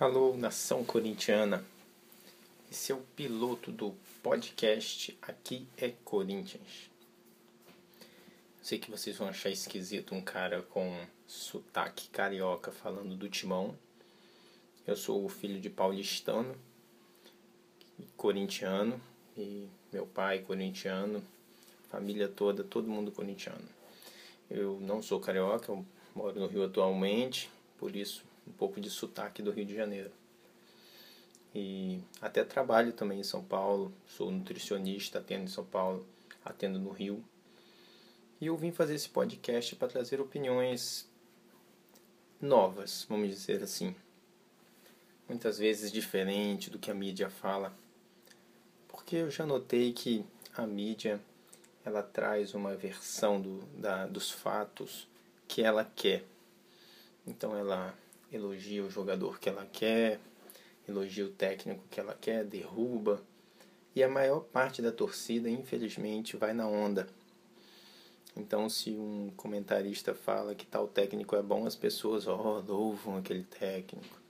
Alô, nação corintiana. Esse é o piloto do podcast Aqui é Corinthians. Sei que vocês vão achar esquisito um cara com sotaque carioca falando do timão. Eu sou o filho de paulistano, corintiano, e meu pai corintiano, família toda, todo mundo corintiano. Eu não sou carioca, eu moro no Rio atualmente, por isso um pouco de sotaque do Rio de Janeiro. E até trabalho também em São Paulo, sou nutricionista, atendo em São Paulo, atendo no Rio. E eu vim fazer esse podcast para trazer opiniões novas, vamos dizer assim. Muitas vezes diferente do que a mídia fala. Porque eu já notei que a mídia ela traz uma versão do, da, dos fatos que ela quer. Então ela elogia o jogador que ela quer, elogia o técnico que ela quer, derruba. E a maior parte da torcida, infelizmente, vai na onda. Então, se um comentarista fala que tal técnico é bom, as pessoas oh, louvam aquele técnico.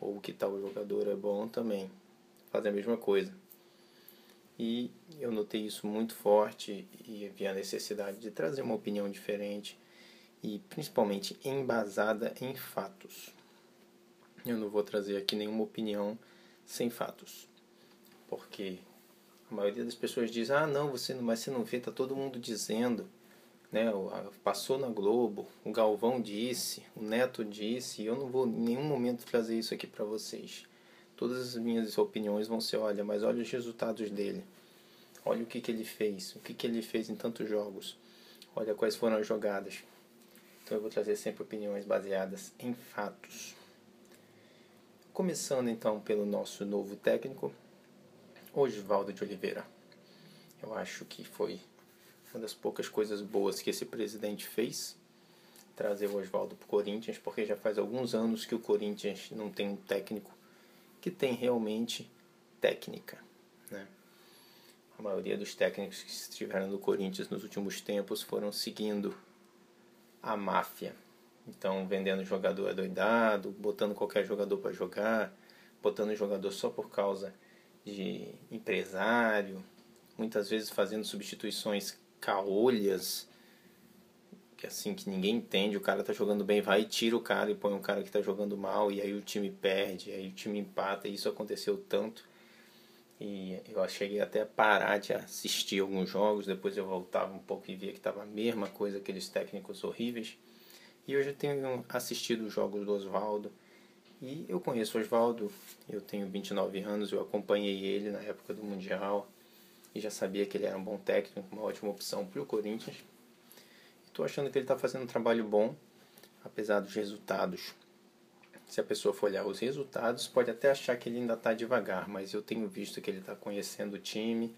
Ou que tal jogador é bom também. Fazem a mesma coisa. E eu notei isso muito forte e vi a necessidade de trazer uma opinião diferente e principalmente embasada em fatos. Eu não vou trazer aqui nenhuma opinião sem fatos, porque a maioria das pessoas diz: "Ah, não, você não, mas você não vê, tá todo mundo dizendo" né, passou na Globo, o Galvão disse, o Neto disse, e eu não vou em nenhum momento trazer isso aqui para vocês. Todas as minhas opiniões vão ser, olha, mas olha os resultados dele. Olha o que, que ele fez, o que, que ele fez em tantos jogos. Olha quais foram as jogadas. Então eu vou trazer sempre opiniões baseadas em fatos. Começando então pelo nosso novo técnico, Oswaldo de Oliveira. Eu acho que foi uma das poucas coisas boas que esse presidente fez, trazer o Oswaldo para o Corinthians, porque já faz alguns anos que o Corinthians não tem um técnico que tem realmente técnica. Né? A maioria dos técnicos que estiveram no Corinthians nos últimos tempos foram seguindo a máfia. Então, vendendo jogador adoidado, botando qualquer jogador para jogar, botando jogador só por causa de empresário, muitas vezes fazendo substituições caolhas, que assim que ninguém entende, o cara tá jogando bem, vai e tira o cara e põe um cara que tá jogando mal e aí o time perde, aí o time empata, e isso aconteceu tanto. E eu cheguei até a parar de assistir alguns jogos, depois eu voltava um pouco e via que estava a mesma coisa, aqueles técnicos horríveis. E hoje eu tenho assistido os jogos do Oswaldo. E eu conheço o Oswaldo, eu tenho 29 anos, eu acompanhei ele na época do Mundial e já sabia que ele era um bom técnico, uma ótima opção para o Corinthians. Estou achando que ele está fazendo um trabalho bom, apesar dos resultados se a pessoa for olhar os resultados, pode até achar que ele ainda está devagar, mas eu tenho visto que ele está conhecendo o time,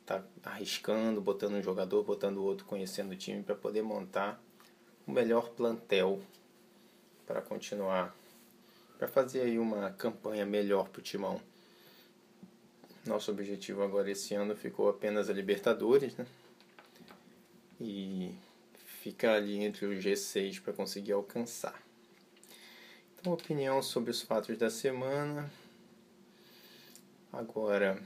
está arriscando, botando um jogador, botando outro, conhecendo o time para poder montar o melhor plantel para continuar, para fazer aí uma campanha melhor para o Timão. Nosso objetivo agora esse ano ficou apenas a Libertadores, né? E ficar ali entre o G6 para conseguir alcançar. Então, opinião sobre os fatos da semana. Agora,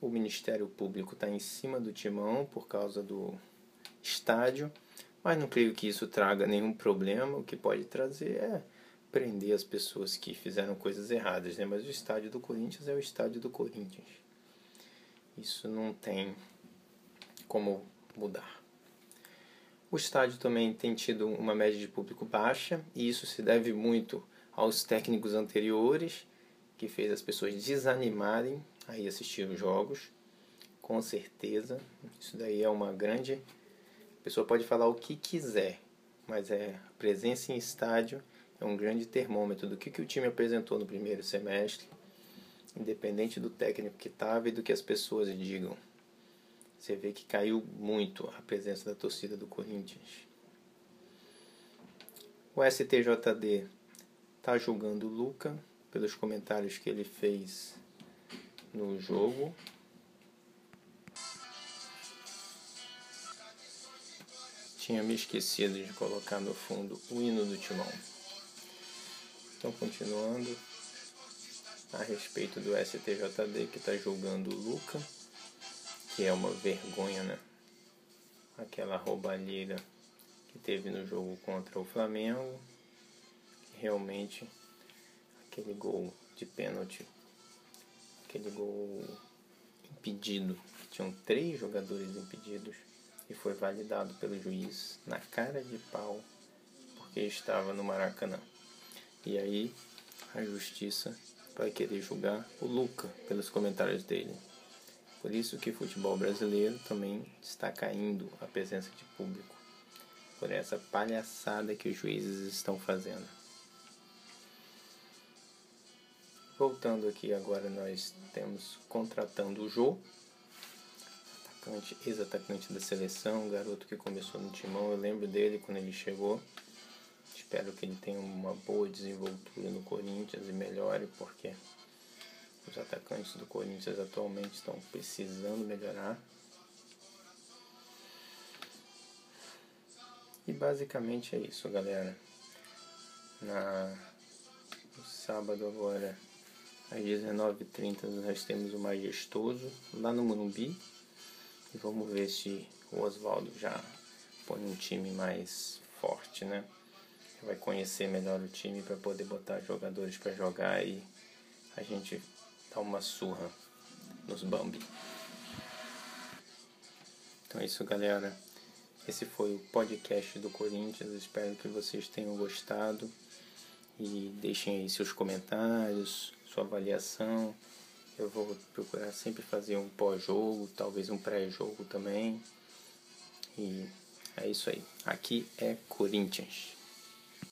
o Ministério Público está em cima do timão por causa do estádio, mas não creio que isso traga nenhum problema. O que pode trazer é prender as pessoas que fizeram coisas erradas, né? Mas o estádio do Corinthians é o estádio do Corinthians. Isso não tem como mudar. O estádio também tem tido uma média de público baixa e isso se deve muito aos técnicos anteriores, que fez as pessoas desanimarem a assistir os jogos. Com certeza, isso daí é uma grande. A pessoa pode falar o que quiser, mas é a presença em estádio é um grande termômetro do que, que o time apresentou no primeiro semestre, independente do técnico que estava e do que as pessoas digam. Você vê que caiu muito a presença da torcida do Corinthians. O STJD está julgando o Luca pelos comentários que ele fez no jogo. Tinha me esquecido de colocar no fundo o hino do Timão. Então, continuando. a respeito do STJD que está julgando o Luca, que é uma vergonha, né? Aquela roubalheira que teve no jogo contra o Flamengo. Realmente, aquele gol de pênalti, aquele gol impedido, tinham três jogadores impedidos e foi validado pelo juiz na cara de pau porque estava no Maracanã. E aí a justiça vai querer julgar o Luca pelos comentários dele. Por isso que o futebol brasileiro também está caindo a presença de público. Por essa palhaçada que os juízes estão fazendo. Voltando aqui agora nós temos contratando o Jô, atacante, ex-atacante da seleção, garoto que começou no timão, eu lembro dele quando ele chegou. Espero que ele tenha uma boa desenvoltura no Corinthians e melhore, porque os atacantes do Corinthians atualmente estão precisando melhorar. E basicamente é isso, galera. Na, no sábado agora, às 19h30, nós temos o Majestoso lá no Morumbi. E vamos ver se o Oswaldo já põe um time mais forte, né? Vai conhecer melhor o time para poder botar jogadores para jogar e a gente dar uma surra nos Bambi. Então é isso, galera. Esse foi o podcast do Corinthians. Espero que vocês tenham gostado. E deixem aí seus comentários, sua avaliação. Eu vou procurar sempre fazer um pós-jogo, talvez um pré-jogo também. E é isso aí. Aqui é Corinthians.